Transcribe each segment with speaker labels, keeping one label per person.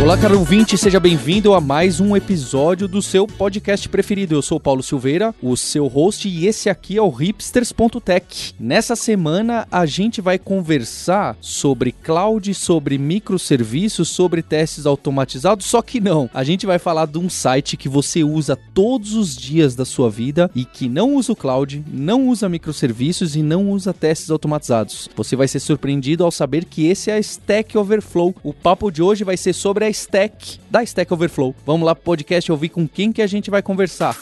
Speaker 1: Olá, caro ouvinte, seja bem-vindo a mais um episódio do seu podcast preferido. Eu sou o Paulo Silveira, o seu host, e esse aqui é o hipsters.tech. Nessa semana a gente vai conversar sobre cloud, sobre microserviços, sobre testes automatizados, só que não. A gente vai falar de um site que você usa todos os dias da sua vida e que não usa o cloud, não usa microserviços e não usa testes automatizados. Você vai ser surpreendido ao saber que esse é a Stack Overflow. O papo de hoje vai ser sobre a a Stack da Stack Overflow. Vamos lá pro podcast ouvir com quem que a gente vai conversar.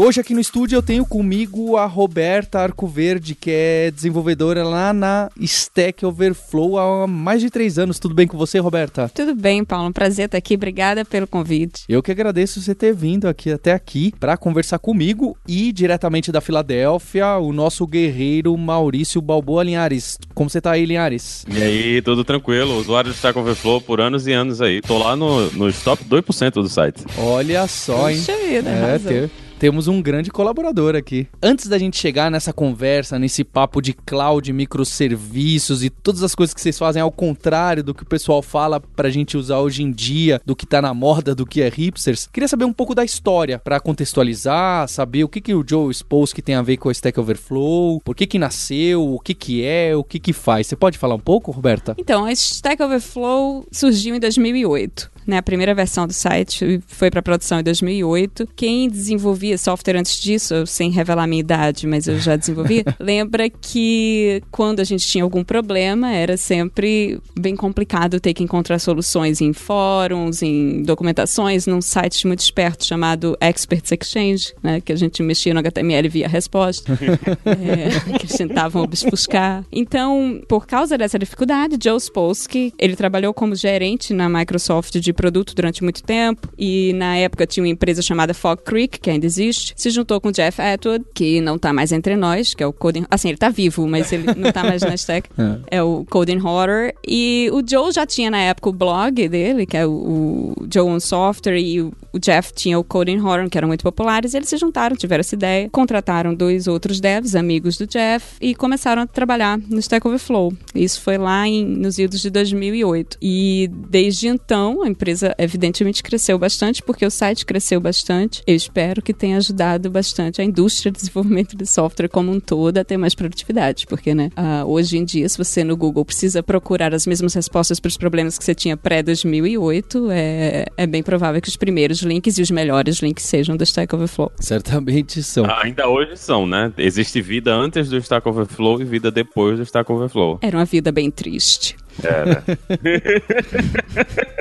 Speaker 1: Hoje aqui no estúdio eu tenho comigo a Roberta Arcoverde, que é desenvolvedora lá na Stack Overflow há mais de três anos. Tudo bem com você, Roberta?
Speaker 2: Tudo bem, Paulo. Um prazer estar aqui. Obrigada pelo convite.
Speaker 1: Eu que agradeço você ter vindo aqui até aqui para conversar comigo e diretamente da Filadélfia, o nosso guerreiro Maurício Balboa Linhares. Como você tá aí, Linhares?
Speaker 3: E aí, tudo tranquilo? Usuário de Stack Overflow por anos e anos aí. Tô lá no, no top 2% do site.
Speaker 1: Olha só, hein?
Speaker 2: Puxa vida,
Speaker 1: é, ter, temos um grande colaborador aqui. Antes da gente chegar nessa conversa, nesse papo de cloud, microserviços e todas as coisas que vocês fazem ao contrário do que o pessoal fala pra gente usar hoje em dia, do que tá na moda, do que é hipsters, queria saber um pouco da história para contextualizar, saber o que, que o Joe que tem a ver com a Stack Overflow, por que que nasceu, o que que é, o que que faz. Você pode falar um pouco, Roberta?
Speaker 2: Então, a Stack Overflow surgiu em 2008 né, a primeira versão do site foi para produção em 2008. Quem desenvolvia software antes disso, sem revelar a minha idade, mas eu já desenvolvia, lembra que quando a gente tinha algum problema, era sempre bem complicado ter que encontrar soluções em fóruns, em documentações, num site muito esperto chamado Experts Exchange, né, que a gente mexia no HTML via resposta, é, que tentavam obfuscar. Então, por causa dessa dificuldade, Joe Spolsky, ele trabalhou como gerente na Microsoft de produto durante muito tempo e na época tinha uma empresa chamada Fog Creek, que ainda existe, se juntou com o Jeff Atwood, que não tá mais entre nós, que é o Coding... Assim, ele tá vivo, mas ele não tá mais na stack. é. é o Coding Horror. E o Joe já tinha na época o blog dele, que é o, o Joe on Software, e o, o Jeff tinha o Coding Horror, que eram muito populares. eles se juntaram, tiveram essa ideia, contrataram dois outros devs, amigos do Jeff, e começaram a trabalhar no Stack Overflow. Isso foi lá em, nos idos de 2008. E desde então, a empresa evidentemente cresceu bastante, porque o site cresceu bastante. Eu espero que tenha ajudado bastante a indústria de desenvolvimento de software como um todo a ter mais produtividade, porque, né, uh, hoje em dia, se você no Google precisa procurar as mesmas respostas para os problemas que você tinha pré-2008, é, é bem provável que os primeiros links e os melhores links sejam do Stack Overflow.
Speaker 1: Certamente são.
Speaker 3: Ah, ainda hoje são, né? Existe vida antes do Stack Overflow e vida depois do Stack Overflow.
Speaker 2: Era uma vida bem triste.
Speaker 3: Era.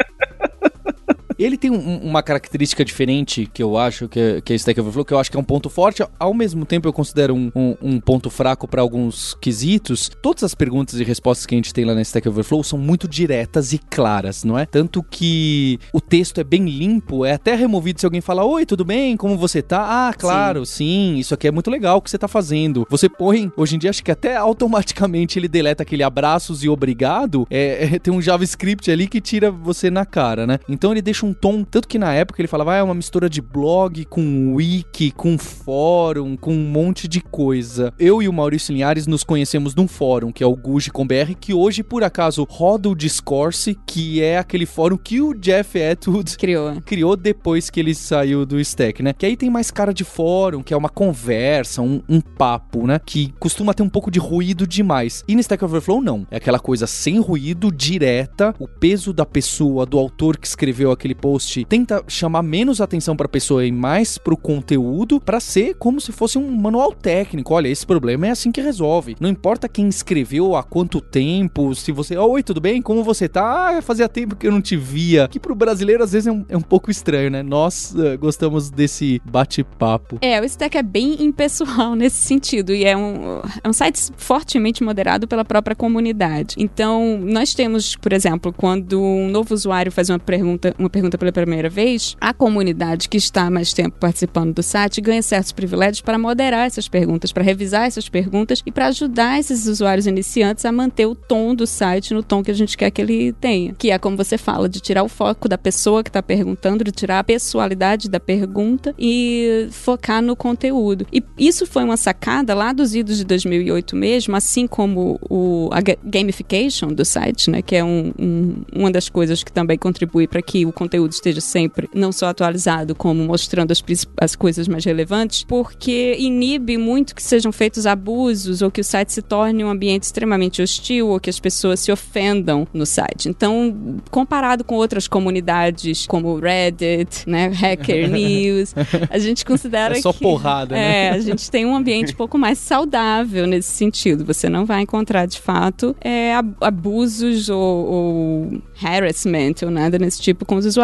Speaker 1: Ele tem um, uma característica diferente que eu acho que, é, que é Stack Overflow, que eu acho que é um ponto forte, ao mesmo tempo eu considero um, um, um ponto fraco para alguns quesitos. Todas as perguntas e respostas que a gente tem lá na Stack Overflow são muito diretas e claras, não é? Tanto que o texto é bem limpo, é até removido se alguém fala: Oi, tudo bem? Como você tá? Ah, claro, sim, sim isso aqui é muito legal o que você tá fazendo. Você põe, hoje em dia, acho que até automaticamente ele deleta aquele abraços e obrigado. É, é, tem um JavaScript ali que tira você na cara, né? Então ele deixa um um tom, tanto que na época ele falava, ah, é uma mistura de blog com wiki, com fórum, com um monte de coisa. Eu e o Maurício Linhares nos conhecemos num fórum, que é o Guji com BR, que hoje, por acaso, roda o Discourse, que é aquele fórum que o Jeff Atwood
Speaker 2: criou.
Speaker 1: criou depois que ele saiu do Stack, né? Que aí tem mais cara de fórum, que é uma conversa, um, um papo, né? Que costuma ter um pouco de ruído demais. E no Stack Overflow, não. É aquela coisa sem ruído, direta, o peso da pessoa, do autor que escreveu aquele post tenta chamar menos atenção para a pessoa e mais para o conteúdo para ser como se fosse um manual técnico. Olha, esse problema é assim que resolve. Não importa quem escreveu, há quanto tempo, se você, oi, tudo bem? Como você tá? Ah, fazia tempo que eu não te via. Que pro brasileiro às vezes é um, é um pouco estranho, né? Nós uh, gostamos desse bate-papo.
Speaker 2: É, o Stack é bem impessoal nesse sentido e é um, é um site fortemente moderado pela própria comunidade. Então, nós temos, por exemplo, quando um novo usuário faz uma pergunta, uma pergunta pergunta pela primeira vez, a comunidade que está mais tempo participando do site ganha certos privilégios para moderar essas perguntas, para revisar essas perguntas e para ajudar esses usuários iniciantes a manter o tom do site no tom que a gente quer que ele tenha. Que é como você fala, de tirar o foco da pessoa que está perguntando, de tirar a pessoalidade da pergunta e focar no conteúdo. E isso foi uma sacada lá dos idos de 2008 mesmo, assim como o, a gamification do site, né, que é um, um, uma das coisas que também contribui para que o conteúdo esteja sempre não só atualizado, como mostrando as, as coisas mais relevantes, porque inibe muito que sejam feitos abusos ou que o site se torne um ambiente extremamente hostil ou que as pessoas se ofendam no site. Então, comparado com outras comunidades como Reddit, né, Hacker News, a gente considera
Speaker 1: é só
Speaker 2: que,
Speaker 1: porrada, né?
Speaker 2: É, a gente tem um ambiente um pouco mais saudável nesse sentido. Você não vai encontrar de fato é, abusos ou, ou harassment ou nada nesse tipo com os usuários.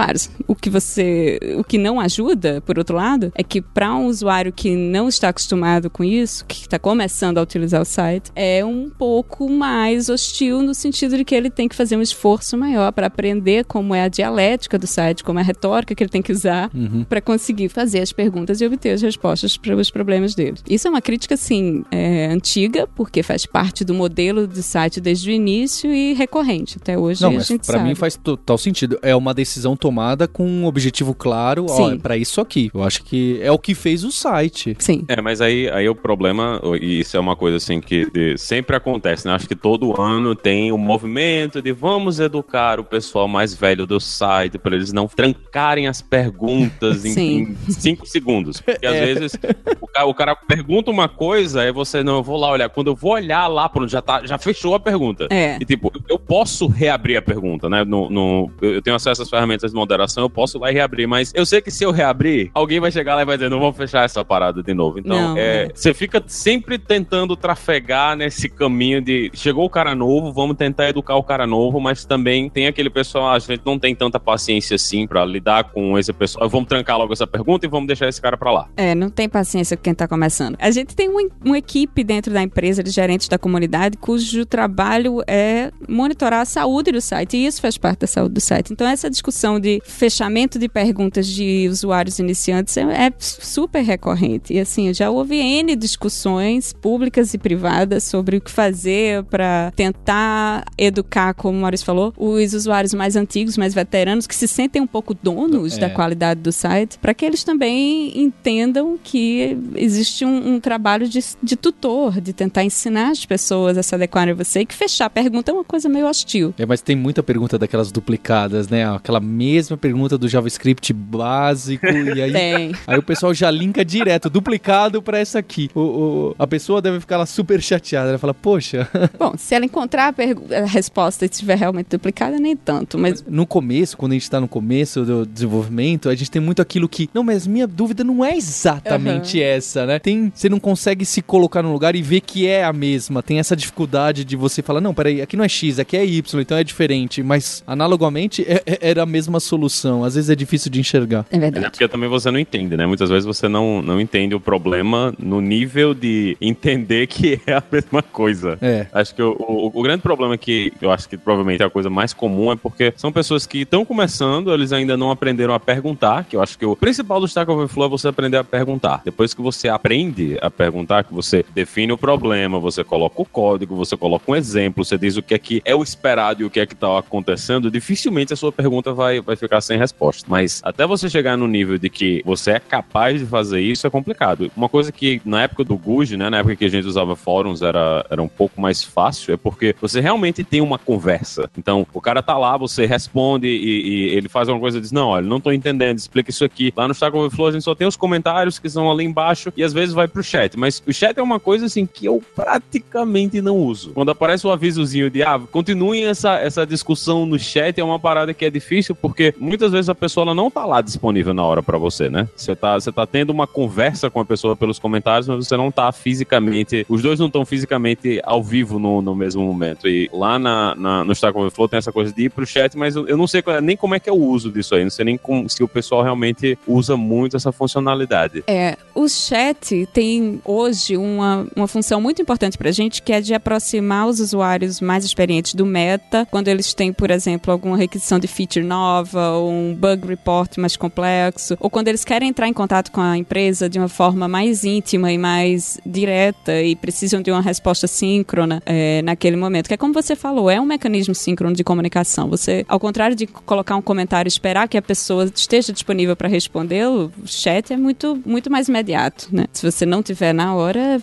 Speaker 2: O que você, o que não ajuda, por outro lado, é que para um usuário que não está acostumado com isso, que está começando a utilizar o site, é um pouco mais hostil no sentido de que ele tem que fazer um esforço maior para aprender como é a dialética do site, como é a retórica que ele tem que usar uhum. para conseguir fazer as perguntas e obter as respostas para os problemas dele. Isso é uma crítica, sim, é, antiga, porque faz parte do modelo do site desde o início e recorrente. Até hoje
Speaker 1: Não, mas
Speaker 2: sabe.
Speaker 1: mim faz total sentido. É uma decisão tomada com um objetivo claro, ó,
Speaker 2: Sim.
Speaker 1: é pra isso aqui. Eu acho que é o que fez o site.
Speaker 2: Sim.
Speaker 3: É, mas aí, aí o problema, e isso é uma coisa assim que de- sempre acontece, né? Acho que todo ano tem o movimento de vamos educar o pessoal mais velho do site para eles não trancarem as perguntas em, em cinco segundos. Porque às
Speaker 1: É.
Speaker 3: vezes o cara, o cara pergunta uma coisa, aí você, não, eu vou lá olhar. Quando eu vou olhar lá, pronto, já, tá, já fechou a pergunta.
Speaker 2: É.
Speaker 3: E tipo, eu posso reabrir a pergunta, né? No, no- eu eu tenho acesso às ferramentas de moderação, eu posso ir lá e reabrir, mas eu sei que se eu reabrir, alguém vai chegar lá e vai dizer, não vamos fechar essa parada de novo. Então, é,
Speaker 2: é.
Speaker 3: você fica sempre tentando trafegar nesse caminho de chegou o cara novo, vamos tentar educar o cara novo, mas também tem aquele pessoal, "Ah, a gente não tem tanta paciência assim pra lidar com esse pessoal. Vamos trancar logo essa pergunta e vamos deixar esse cara pra lá.
Speaker 2: É, não tem paciência com quem tá começando. A gente tem uma, uma equipe dentro da empresa de gerentes da comunidade cujo trabalho é monitorar a saúde do site, e isso faz parte da saúde do site. Então, essa discussão de fechamento de perguntas de usuários iniciantes é, é super recorrente. E assim, eu já houve N discussões públicas e privadas sobre o que fazer para tentar educar, como o Maurício falou, os usuários mais antigos, mais veteranos, que se sentem um pouco donos
Speaker 1: É.
Speaker 2: da qualidade do site, para que eles também entendam que existe um, um trabalho de, de tutor, de tentar ensinar as pessoas a se adequarem a você, e que fechar a pergunta é uma coisa meio hostil.
Speaker 1: É, mas tem muita pergunta daquelas duplicadas, né? Aquela mesma pergunta do JavaScript básico e aí
Speaker 2: Tem.
Speaker 1: Aí o pessoal já linka direto, duplicado pra essa aqui. O, o- a pessoa deve ficar lá super chateada. Ela fala, poxa,
Speaker 2: Bom, se ela encontrar a, a resposta e estiver realmente duplicada, nem tanto, mas
Speaker 1: no começo, quando a gente tá no começo do desenvolvimento, a gente tem muito aquilo que, não, mas minha dúvida não é exatamente essa, né? Tem, você não consegue se colocar num lugar e ver que é a mesma. Tem essa dificuldade de você falar, não, peraí, aqui não é X, aqui é Y, então é diferente. Mas, analogamente, é- é- era a mesma solução. Às vezes é difícil de enxergar.
Speaker 2: é
Speaker 3: É
Speaker 2: verdade.
Speaker 3: porque também você não entende, né? Muitas vezes você não, não entende o problema no nível de entender que é a mesma coisa.
Speaker 1: É.
Speaker 3: Acho que o, o- o grande problema que eu acho que provavelmente é a coisa mais comum é porque são pessoas que estão começando, eles ainda não aprenderam a perguntar, que eu acho que o principal do Stack Overflow é você aprender a perguntar. Depois que você aprende a perguntar, que você define o problema, você coloca o código, você coloca um exemplo, você diz o que é que é o esperado e o que é que está acontecendo, dificilmente a sua pergunta vai, vai ficar sem resposta. Mas até você chegar no nível de que você é capaz de fazer isso é complicado. Uma coisa que na época do Guj, né, na época que a gente usava fóruns, era, era um pouco mais fácil, é porque você realmente tem uma conversa. Então, o cara tá lá, você responde e, e ele faz alguma coisa e diz: Não, olha, não tô entendendo, explica isso aqui. Lá no Stack Overflow a gente só tem os comentários que são ali embaixo e às vezes vai pro chat. Mas o chat é uma coisa assim que eu praticamente não uso. Quando aparece o avisozinho de ah, continuem essa, essa discussão no chat, é uma parada que é difícil porque muitas vezes a pessoa ela não tá lá disponível na hora pra você, né? Você tá, você tá tendo uma conversa com a pessoa pelos comentários, mas você não tá fisicamente. Os dois não estão fisicamente ao vivo no, no mesmo momento. E lá na, na- no Stack Overflow tem essa coisa de ir pro chat, mas eu, eu não sei é- nem como é que é o uso disso aí. Não sei nem como- se o pessoal realmente usa muito essa funcionalidade.
Speaker 2: É, o chat tem hoje uma, uma função muito importante pra gente, que é de aproximar os usuários mais experientes do meta, quando eles têm, por exemplo, alguma requisição de feature nova ou um bug report mais complexo, ou quando eles querem entrar em contato com a empresa de uma forma mais íntima e mais direta e precisam de uma resposta síncrona é, naquele momento. Que é como você falou, é um mecanismo síncrono de comunicação. Você, ao contrário de colocar um comentário e esperar que a pessoa esteja disponível para respondê-lo, o chat é muito, muito mais imediato, né? Se você não tiver na hora,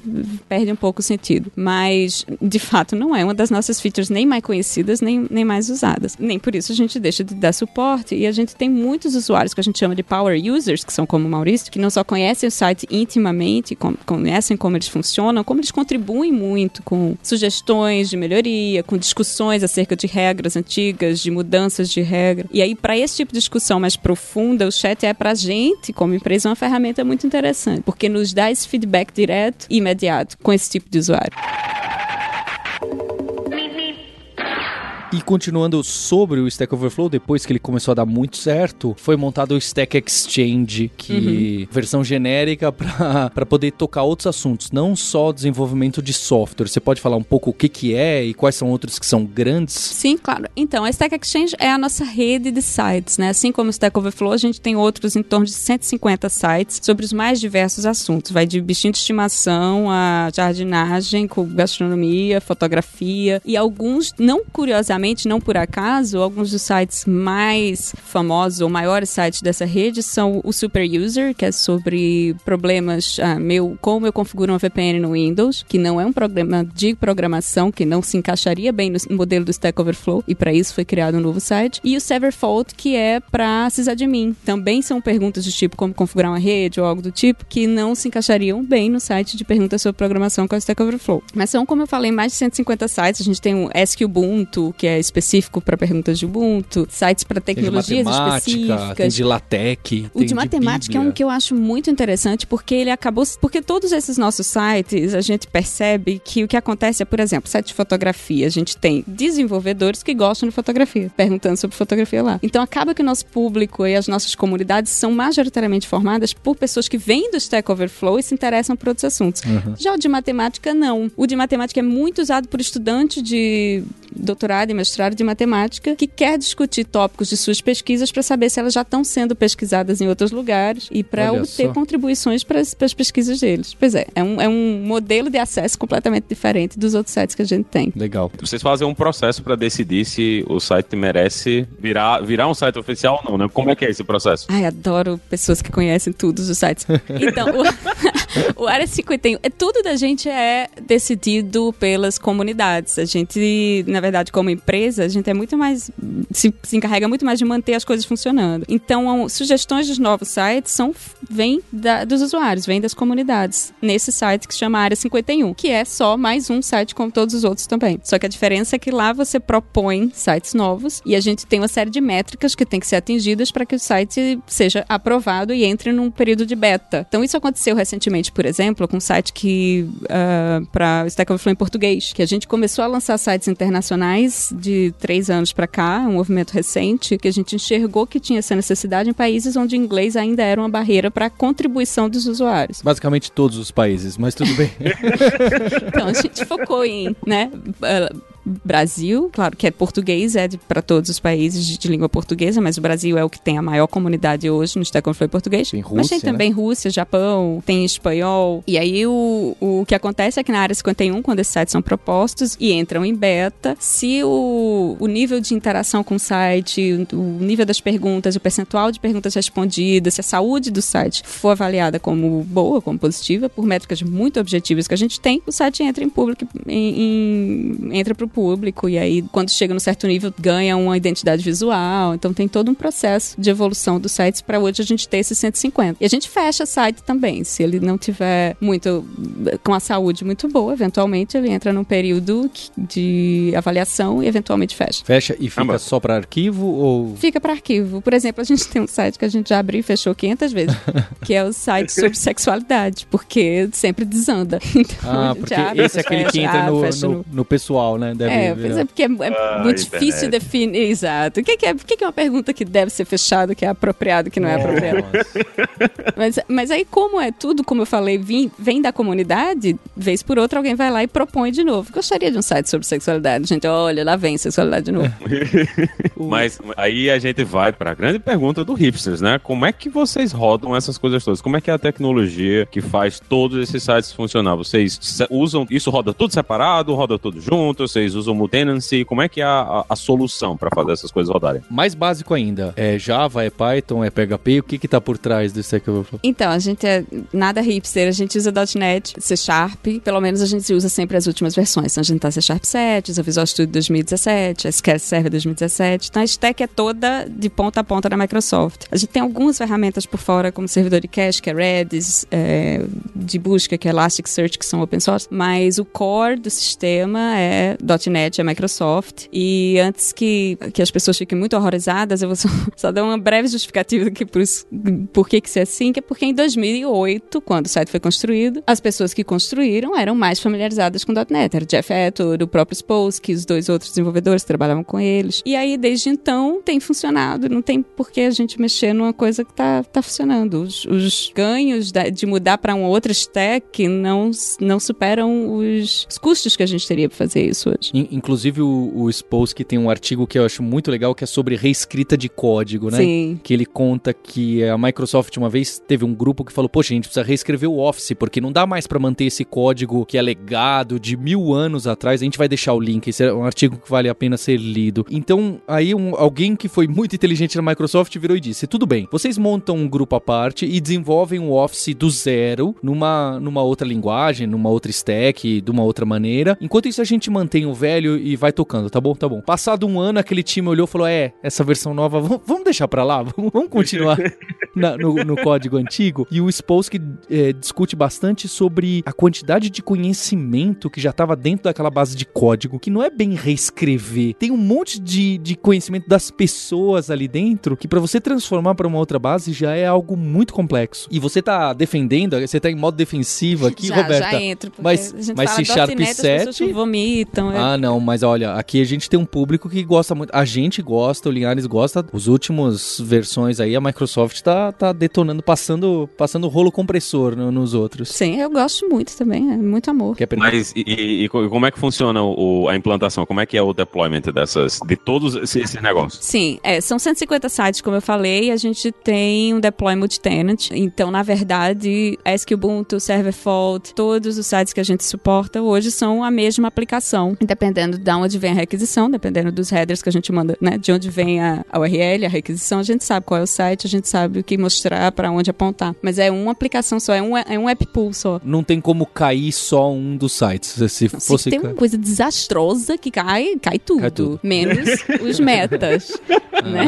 Speaker 2: perde um pouco o sentido. Mas, de fato, não é uma das nossas features nem mais conhecidas, nem, nem mais usadas. Nem por isso a gente deixa de dar suporte. E a gente tem muitos usuários que a gente chama de power users, que são como o Maurício, que não só conhecem o site intimamente, conhecem como eles funcionam, como eles contribuem muito com sugestões de melhoria, com discussões acerca de regras antigas, de mudanças de regra. E aí, para esse tipo de discussão mais profunda, o chat é pra gente, como empresa, uma ferramenta muito interessante, porque nos dá esse feedback direto e imediato com esse tipo de usuário.
Speaker 1: E continuando sobre o Stack Overflow, depois que ele começou a dar muito certo, foi montado o Stack Exchange, que uhum. versão genérica para poder tocar outros assuntos, não só desenvolvimento de software. Você pode falar um pouco o que, que é e quais são outros que são grandes?
Speaker 2: Sim, claro. Então, a Stack Exchange é a nossa rede de sites, né? Assim como o Stack Overflow, a gente tem outros em torno de 150 sites sobre os mais diversos assuntos. Vai de bichinho de estimação a jardinagem, com gastronomia, fotografia e alguns, não curiosamente, não por acaso, alguns dos sites mais famosos ou maiores sites dessa rede são o Super User, que é sobre problemas, ah, meu, como eu configuro uma VPN no Windows, que não é um programa de programação, que não se encaixaria bem no modelo do Stack Overflow, e para isso foi criado um novo site. E o Severfault, que é para sysadmin. Também são perguntas do tipo como configurar uma rede ou algo do tipo, que não se encaixariam bem no site de perguntas sobre programação com o Stack Overflow. Mas são, como eu falei, mais de 150 sites. A gente tem o Ask Ubuntu, que é específico para perguntas de Ubuntu, sites para tecnologias tem de específicas.
Speaker 1: Tem de LaTeX.
Speaker 2: O de matemática
Speaker 1: de
Speaker 2: é um que eu acho muito interessante porque ele acabou. Porque todos esses nossos sites a gente percebe que o que acontece é, por exemplo, site de fotografia. A gente tem desenvolvedores que gostam de fotografia, perguntando sobre fotografia lá. Então acaba que o nosso público e as nossas comunidades são majoritariamente formadas por pessoas que vêm do Stack Overflow e se interessam por outros assuntos. Uhum. Já o de matemática, não. O de matemática é muito usado por estudantes de doutorado e mestrado de matemática que quer discutir tópicos de suas pesquisas para saber se elas já estão sendo pesquisadas em outros lugares e para obter só. contribuições para as pesquisas deles. Pois é, é um, é um modelo de acesso completamente diferente dos outros sites que a gente tem.
Speaker 1: Legal.
Speaker 3: Vocês fazem um processo para decidir se o site merece virar, virar um site oficial ou não, né? Como é que é esse processo?
Speaker 2: Ai, adoro pessoas que conhecem tudo os sites. Então, o, o Área 51, é, tudo da gente é decidido pelas comunidades. A gente, na verdade, como empresa, a gente é muito mais. Se, se encarrega muito mais de manter as coisas funcionando. Então, sugestões dos novos sites são vêm dos usuários, vêm das comunidades. Nesse site que se chama Área 51, que é só mais um site como todos os outros também. Só que a diferença é que lá você propõe sites novos e a gente tem uma série de métricas que tem que ser atingidas para que o site seja aprovado e entre num período de beta. Então, isso aconteceu recentemente, por exemplo, com um site que. Uh, para Stack Overflow em português, que a gente começou a lançar sites internacionais de três anos para cá, um movimento recente, que a gente enxergou que tinha essa necessidade em países onde o inglês ainda era uma barreira para a contribuição dos usuários.
Speaker 1: Basicamente todos os países, mas tudo bem.
Speaker 2: então, a gente focou em, né, Brasil, claro que é português, é para todos os países de, de, língua portuguesa, mas o Brasil é o que tem a maior comunidade hoje no Stack Overflow português.
Speaker 1: Tem Rússia,
Speaker 2: mas tem também
Speaker 1: né?
Speaker 2: Rússia, Japão, tem espanhol. E aí o, o que acontece é que na área 51, quando esses sites são propostos e entram em beta, se o, o nível de interação com o site, o, o nível das perguntas, o percentual de perguntas respondidas, se a saúde do site for avaliada como boa, como positiva, por métricas muito objetivas que a gente tem, o site entra em público, em, em, entra para o público, e aí, quando chega num certo nível, ganha uma identidade visual. Então, tem todo um processo de evolução dos sites para hoje a gente ter esses 150. E a gente fecha site também. Se ele não tiver muito com a saúde muito boa, eventualmente ele entra num período de avaliação e eventualmente fecha.
Speaker 1: Fecha e fica ah, só para arquivo ou
Speaker 2: fica para arquivo. Por exemplo, a gente tem um site que a gente já abriu e fechou 500 vezes, que é o site sobre sexualidade, porque sempre desanda.
Speaker 1: Então, ah, porque abre, esse é aquele que entra no, no, no, pessoal, né? Deve
Speaker 2: É,
Speaker 1: virar.
Speaker 2: pois é, porque é, é
Speaker 3: Ah,
Speaker 2: muito difícil definir. Exato. O que, que é, o que, que é uma pergunta que deve ser fechada, que é apropriado, que não é apropriado? Mas, mas aí, como é tudo, como eu falei, vim- vem da comunidade, vez por outra alguém vai lá e propõe de novo. Gostaria de um site sobre sexualidade. Gente, olha, lá vem sexualidade de novo.
Speaker 3: Mas aí a gente vai pra grande pergunta do hipsters, né? Como é que vocês rodam essas coisas todas? Como é que é a tecnologia que faz todos esses sites funcionar? Vocês usam isso roda tudo separado, roda tudo junto? Vocês usam multenancy? Como é que é a, a- a solução pra fazer essas coisas rodarem?
Speaker 1: Mais básico ainda, é Java, é Python, é PHP, o que que tá por trás Stack Overflow?
Speaker 2: Então, a gente é nada hipster, a gente usa .NET, C Sharp, pelo menos a gente usa sempre as últimas versões. Então, a gente tá C Sharp 7, usa Visual Studio 2017, SQL Server 2017. Então, a stack é toda de ponta a ponta da Microsoft. A gente tem algumas ferramentas por fora, como servidor de cache, que é Redis, é, de busca, que é Elasticsearch, que são open source, mas o core do sistema é .NET, é Microsoft. E antes que, que as pessoas fiquem muito horrorizadas, eu vou só, só dar uma breve justificativa aqui por, isso, por que que isso é assim, que é porque em 2008, quando o site foi construído, as pessoas que construíram eram mais familiarizadas com .NET. Era o Jeff Atwood, o próprio Spolsky, os dois outros desenvolvedores que trabalhavam com eles. E aí, desde então, tem funcionado. Não tem por que a gente mexer numa coisa que tá, tá funcionando. Os, os ganhos da- de mudar para uma outra stack não, não superam os, os custos que a gente teria para fazer isso hoje.
Speaker 1: In- Inclusive o, o Spolsky tem um artigo que eu acho muito legal, que é sobre reescrita de código, né?
Speaker 2: Sim.
Speaker 1: Que ele conta que a Microsoft uma vez teve um grupo que falou: Poxa, a gente precisa reescrever o Office, porque não dá mais pra manter esse código que é legado de mil anos atrás. A gente vai deixar o link. Esse é um artigo que vale a pena ser lido. Então, aí um- alguém que foi muito inteligente na Microsoft virou e disse: Tudo bem, vocês montam um grupo à parte e desenvolvem um Office do zero numa, numa outra linguagem, numa outra stack, de uma outra maneira. Enquanto isso, a gente mantém o velho e vai tocando, tá bom? Tá bom. Passado um ano, aquele time olhou e falou: É, essa versão nova, vamos, deixar pra lá, vamos, continuar na- no, no código antigo. E o Spolsky eh, discute bastante sobre a quantidade de conhecimento que já estava dentro daquela base de código, que não é bem reescrever. Tem um monte de, de conhecimento das pessoas ali dentro que pra você transformar pra uma outra base já é algo muito complexo. E você tá defendendo, você tá em modo defensivo aqui,
Speaker 2: já,
Speaker 1: Roberta.
Speaker 2: já entra. porque
Speaker 1: Mas-
Speaker 2: a gente
Speaker 1: mas
Speaker 2: fala
Speaker 1: C Sharp
Speaker 2: .NET, as pessoas
Speaker 1: 7?
Speaker 2: vomitam. é-
Speaker 1: Ah, não, mas olha, aqui a gente tem um público que gosta muito. A gente gosta, o Linhares gosta. Os últimos versões aí, a Microsoft tá, tá detonando, passando, passando rolo compressor no- nos outros.
Speaker 2: Sim, eu gosto muito também, é muito amor.
Speaker 3: Mas e, e- e co- como é que funciona o- a implantação? Como é que é o deployment dessas, de todos esses, esses negócios?
Speaker 2: Sim, é, são 150 sites, como eu falei, a gente tem um deploy multi-tenant. Então, na verdade, ASCII Ubuntu, Server Fault, todos os sites que a gente suporta hoje são a mesma aplicação. Dependendo de onde vem a requisição, dependendo dos headers que a gente manda, né? De onde vem a, a URL, a requisição, a gente sabe qual é o site, a gente sabe o que mostrar, para onde apontar. Mas é uma aplicação só, é um, é um app pool só.
Speaker 1: Não tem como cair só um dos sites. Se
Speaker 2: Se
Speaker 1: fosse.
Speaker 2: tem
Speaker 1: ca-
Speaker 2: uma coisa desastrosa que cai, cai tudo.
Speaker 1: Cai tudo.
Speaker 2: Menos os metas. né?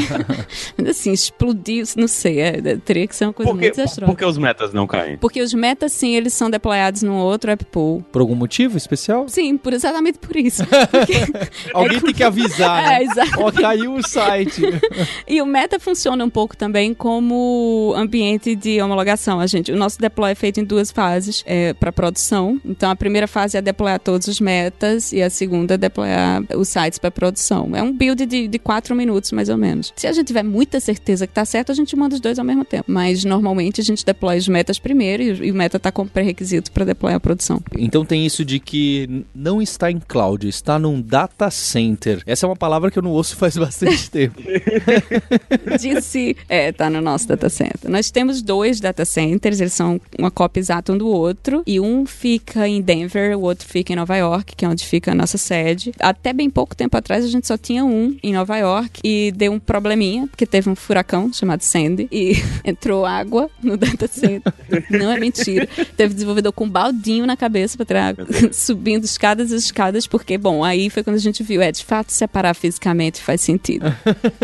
Speaker 2: Mas assim, explodiu, não sei, é, teria que ser uma coisa
Speaker 3: Por que,
Speaker 2: muito desastrosa.
Speaker 3: por que os metas não caem?
Speaker 2: Porque os metas, sim, eles são deployados num outro app pool.
Speaker 1: Por algum motivo especial?
Speaker 2: Sim, por exatamente por isso.
Speaker 1: Alguém tem que avisar.
Speaker 2: É,
Speaker 1: né?
Speaker 2: exato.
Speaker 1: Ó, caiu o site.
Speaker 2: E o Meta funciona um pouco também como ambiente de homologação. A gente, o nosso deploy é feito em duas fases para produção. Então, a primeira fase é deployar todos os metas e a segunda é deployar os sites para produção. É um build de, de quatro minutos, mais ou menos. Se a gente tiver muita certeza que tá certo, a gente manda os dois ao mesmo tempo. Mas, normalmente, a gente deploy os metas primeiro e, e o meta tá como pré-requisito para deployar a produção.
Speaker 1: Então tem isso de que não está em cloud, está num data center. Essa é uma palavra que eu não ouço faz bastante tempo.
Speaker 2: Disse, é, tá no nosso data center. Nós temos dois data centers, eles são uma cópia exata um do outro, e um fica em Denver, o outro fica em Nova York, que é onde fica a nossa sede. Até bem pouco tempo atrás a gente só tinha um em Nova York e deu um probleminha, porque teve um furacão chamado Sandy e entrou água no data center. Não é mentira. Teve desenvolvedor com um baldinho na cabeça pra tirar, subindo escadas e escadas, porque, bom, aí foi quando a gente viu, é, de fato, separar fisicamente faz sentido.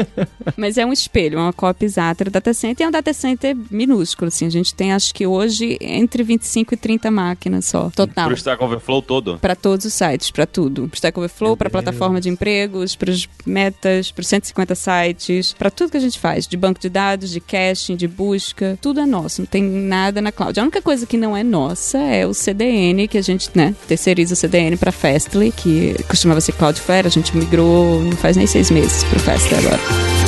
Speaker 2: Mas é um espelho, uma cópia exata do data center. um data center minúsculo, assim. A gente tem, acho que hoje, entre 25 e 30 máquinas só, total.
Speaker 3: Pro Stack Overflow todo?
Speaker 2: Para todos os sites, para tudo. Pro Stack Overflow, para plataforma de empregos, para os metas, para 150 sites, para tudo que a gente faz, de banco de dados, de caching, de busca, tudo é nosso, não tem nada na cloud. A única coisa que não é nossa é o CDN, que a gente, né, terceiriza o CDN para Fastly, que costumava ser Cloudflare, a gente migrou não faz nem seis meses pro Fastly agora.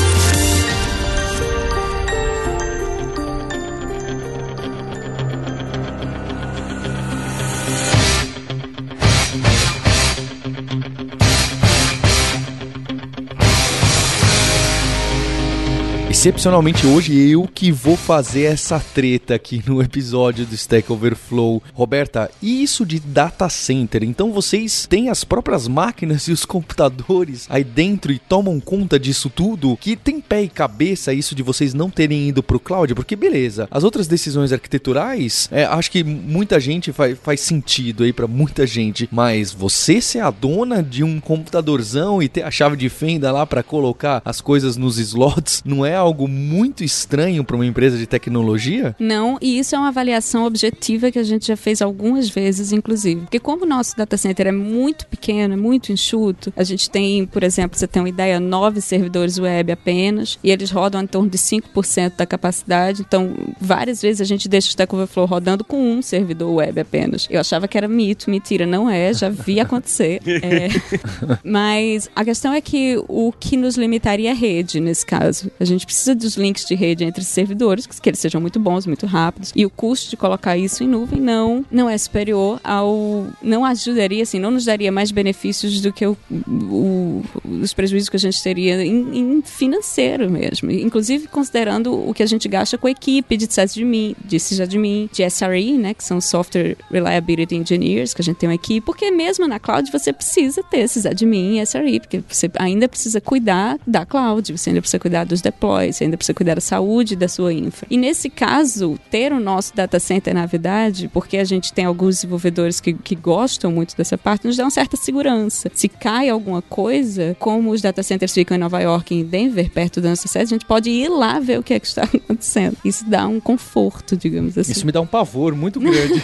Speaker 1: Excepcionalmente hoje eu que vou fazer essa treta aqui no episódio do Stack Overflow. Roberta, e isso de data center? Então vocês têm as próprias máquinas e os computadores aí dentro e tomam conta disso tudo? Que tem pé e cabeça isso de vocês não terem ido pro cloud? Porque beleza, as outras decisões arquiteturais, é, acho que muita gente faz, faz sentido aí para muita gente, mas você ser a dona de um computadorzão e ter a chave de fenda lá para colocar as coisas nos slots, não é algo muito estranho para uma empresa de tecnologia?
Speaker 2: Não, e isso é uma avaliação objetiva que a gente já fez algumas vezes, inclusive. Porque como o nosso data center é muito pequeno, é muito enxuto, a gente tem, por exemplo, você tem uma ideia, nove servidores web apenas, e eles rodam em torno de 5% da capacidade, então várias vezes a gente deixa o Stack Overflow rodando com um servidor web apenas. Eu achava que era mito, mentira, não é, já vi acontecer. É. Mas a questão é que o que nos limitaria é a rede, nesse caso. A gente precisa dos links de rede entre servidores, que eles sejam muito bons, muito rápidos, e o custo de colocar isso em nuvem não, não é superior ao. não ajudaria, assim, não nos daria mais benefícios do que o, o, os prejuízos que a gente teria em, em, financeiro mesmo. Inclusive considerando o que a gente gasta com a equipe de sysadmin, de sysadmin, de SRE, né, que são Software Reliability Engineers, que a gente tem uma equipe, porque mesmo na cloud você precisa ter sysadmin e SRE, porque você ainda precisa cuidar da cloud, você ainda precisa cuidar dos deploys, você ainda precisa cuidar da saúde da sua infra. E nesse caso, ter o nosso data center na verdade, porque a gente tem alguns desenvolvedores que, que gostam muito dessa parte, nos dá uma certa segurança. Se cai alguma coisa, como os data centers ficam em Nova York e em Denver, perto da nossa sede, a gente pode ir lá ver o que é que está acontecendo. Isso dá um conforto, digamos assim.
Speaker 1: Isso me dá um pavor muito grande.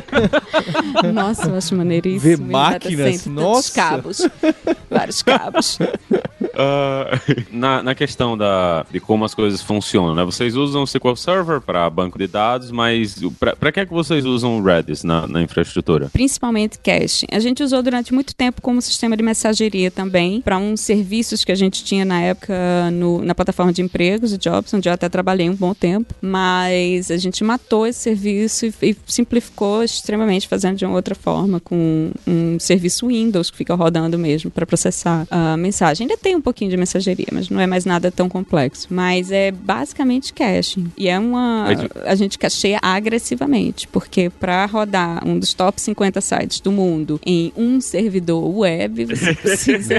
Speaker 2: nossa, eu acho maneiríssimo.
Speaker 1: Ver máquinas, nossa.
Speaker 2: cabos. Vários cabos.
Speaker 3: Uh, na, na questão da, de como as coisas funcionam, né? Vocês usam o SQL Server para banco de dados, mas para que é que vocês usam o Redis na, na infraestrutura?
Speaker 2: Principalmente cache. A gente usou durante muito tempo como sistema de mensageria também, para uns serviços que a gente tinha na época no, na plataforma de empregos, o Jobs, onde eu até trabalhei um bom tempo, mas a gente matou esse serviço e, e simplificou extremamente, fazendo de uma outra forma, com um serviço Windows que fica rodando mesmo para processar a mensagem. Ainda tem um pouquinho de mensageria, mas não é mais nada tão complexo. Mas é basicamente caching. E é uma. A gente cacheia agressivamente, porque para rodar um dos top 50 sites do mundo em um servidor web, você precisa.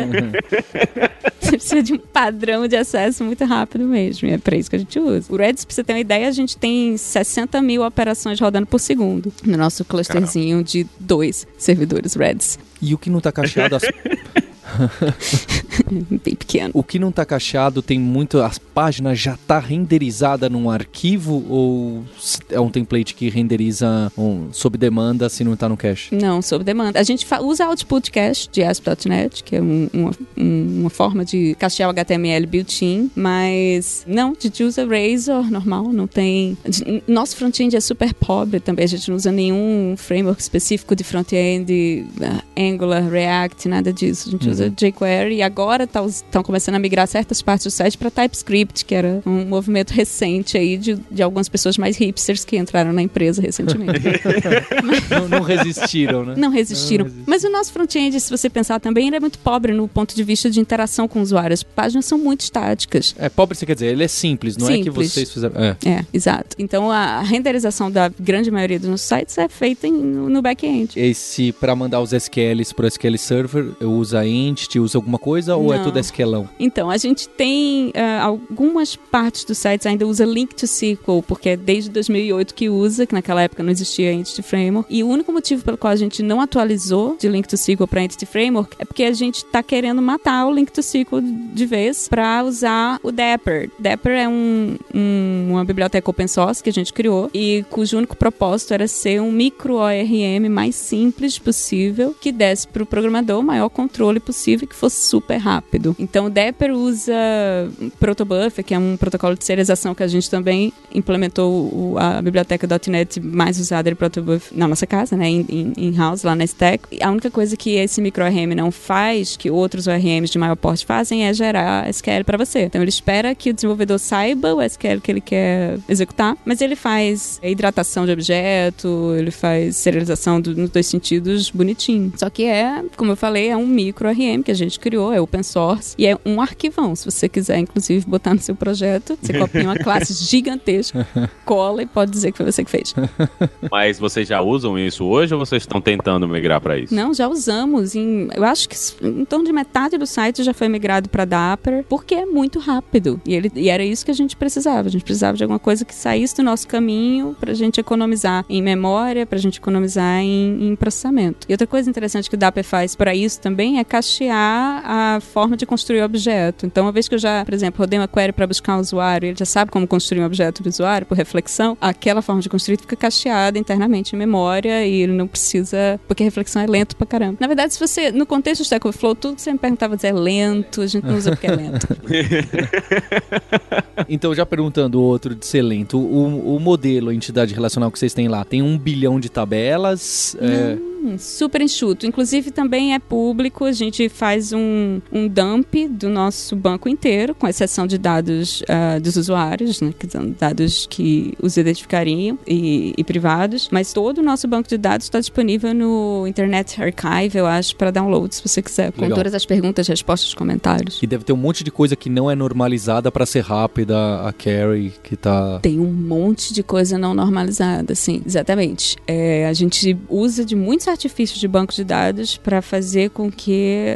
Speaker 2: você precisa de um padrão de acesso muito rápido mesmo. E é para isso que a gente usa. O Redis, pra você ter uma ideia, a gente tem 60 mil operações rodando por segundo no nosso clusterzinho Caramba. de dois servidores Redis.
Speaker 1: E o que não está cacheado, as...
Speaker 2: Bem pequeno.
Speaker 1: O que não está cacheado tem muito. As páginas já tá renderizada num arquivo ou é um template que renderiza um, sob demanda se não está no cache?
Speaker 2: Não, sob demanda. A gente usa Output Cache de ASP.NET, que é um, uma, uma forma de cachear o HTML built-in, mas não, a gente usa Razor normal, não tem. Nosso front-end é super pobre também, a gente não usa nenhum framework específico de front-end, uh, Angular, React, nada disso. A gente uhum. usa jQuery e agora estão tá, começando a migrar certas partes do site para TypeScript, que era um movimento recente aí de, de algumas pessoas mais hipsters que entraram na empresa recentemente.
Speaker 1: não, não, resistiram, né?
Speaker 2: Não resistiram. Não Mas o nosso front-end, se você pensar também, ele é muito pobre no ponto de vista de interação com usuários. As páginas são muito estáticas.
Speaker 1: É pobre, você quer dizer, ele é simples, não simples. é que vocês fizeram. É.
Speaker 2: é, exato. Então a renderização da grande maioria dos nossos sites é feita em, no back-end.
Speaker 1: E se para mandar os SQLs para o SQL Server, eu uso a Entity, usa alguma coisa ou é
Speaker 2: Não.
Speaker 1: tudo esquelão?
Speaker 2: Então, a gente tem ah, algumas partes dos sites ainda usa Link to SQL, porque é desde 2008 que usa, que naquela época não existia Entity Framework. E o único motivo pelo qual a gente não atualizou de Link to SQL para Entity Framework é porque a gente está querendo matar o Link to SQL de vez para usar o Dapper. Dapper é um- um- uma biblioteca open source que a gente criou e cujo único propósito era ser um micro ORM mais simples possível que desse para o programador o maior controle possível e que fosse super rápido. Então o Dapper usa Protobuffer, que é um protocolo de serialização que a gente também implementou a biblioteca .NET mais usada de Protobuffer na nossa casa, né, in-house, lá na Stack. E a única coisa que esse micro ORM não faz, que outros ORMs de maior porte fazem, é gerar SQL para você. Então ele espera que o desenvolvedor saiba o SQL que ele quer executar, mas ele faz hidratação de objeto, ele faz serialização do- nos dois sentidos bonitinho. Só que é, como eu falei, é um micro ORM que a gente criou, é open source e é um arquivão. Se você quiser, inclusive, botar no seu projeto, você copia uma classe gigantesca, cola e pode dizer que foi você que fez.
Speaker 3: Mas vocês já usam isso hoje ou vocês estão tentando migrar pra isso?
Speaker 2: Não, já usamos. Em, eu acho que em torno de metade do site já foi migrado para Dapper, porque é muito rápido. E, ele, e era isso que a gente precisava. A gente precisava de alguma coisa que saísse do nosso caminho para a gente economizar em memória, para a gente economizar em, em processamento. E outra coisa interessante que o Dapper faz para isso também é a forma de construir o objeto. Então, uma vez que eu já, por exemplo, rodei uma query para buscar um usuário, ele já sabe como construir um objeto do usuário por reflexão, aquela forma de construir fica cacheada internamente em memória e ele não precisa, porque reflexão é lento pra caramba. Na verdade, se você, no contexto do Stack Overflow, tudo que você me perguntava dizer é lento, a gente não usa porque é lento.
Speaker 1: Então, já perguntando o outro de ser lento, o, o modelo, a entidade relacional que vocês têm lá, tem um bilhão de tabelas? é,
Speaker 2: Hum, super enxuto. Inclusive, também é público. A gente faz um, um dump do nosso banco inteiro, com exceção de dados ah, dos usuários, né, que são dados que os identificariam e, e privados. Mas todo o nosso banco de dados está disponível no Internet Archive, eu acho, para download, se você quiser, com
Speaker 1: Legal.
Speaker 2: todas as perguntas, respostas, comentários.
Speaker 1: E deve ter um monte de coisa que não é normalizada pra ser rápida, a Carrie que tá...
Speaker 2: Tem um monte de coisa não normalizada, sim, exatamente. É, a gente usa de muitos artifícios de banco de dados para fazer com que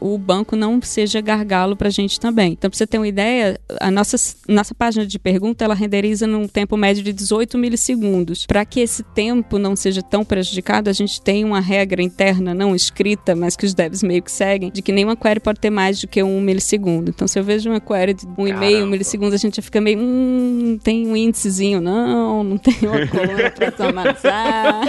Speaker 2: o banco não seja gargalo para a gente também. Então, para você ter uma ideia, a nossa, nossa página de pergunta ela renderiza num tempo médio de 18 milissegundos. Para que esse tempo não seja tão prejudicado, a gente tem uma regra interna não escrita, mas que os devs meio que seguem, de que nenhuma query pode ter mais do que um milissegundo. Então, se eu vejo uma query de um e meio
Speaker 3: Caramba.
Speaker 2: milissegundos, a gente já fica meio, hum, tem um índicezinho, não, não tem uma coluna para.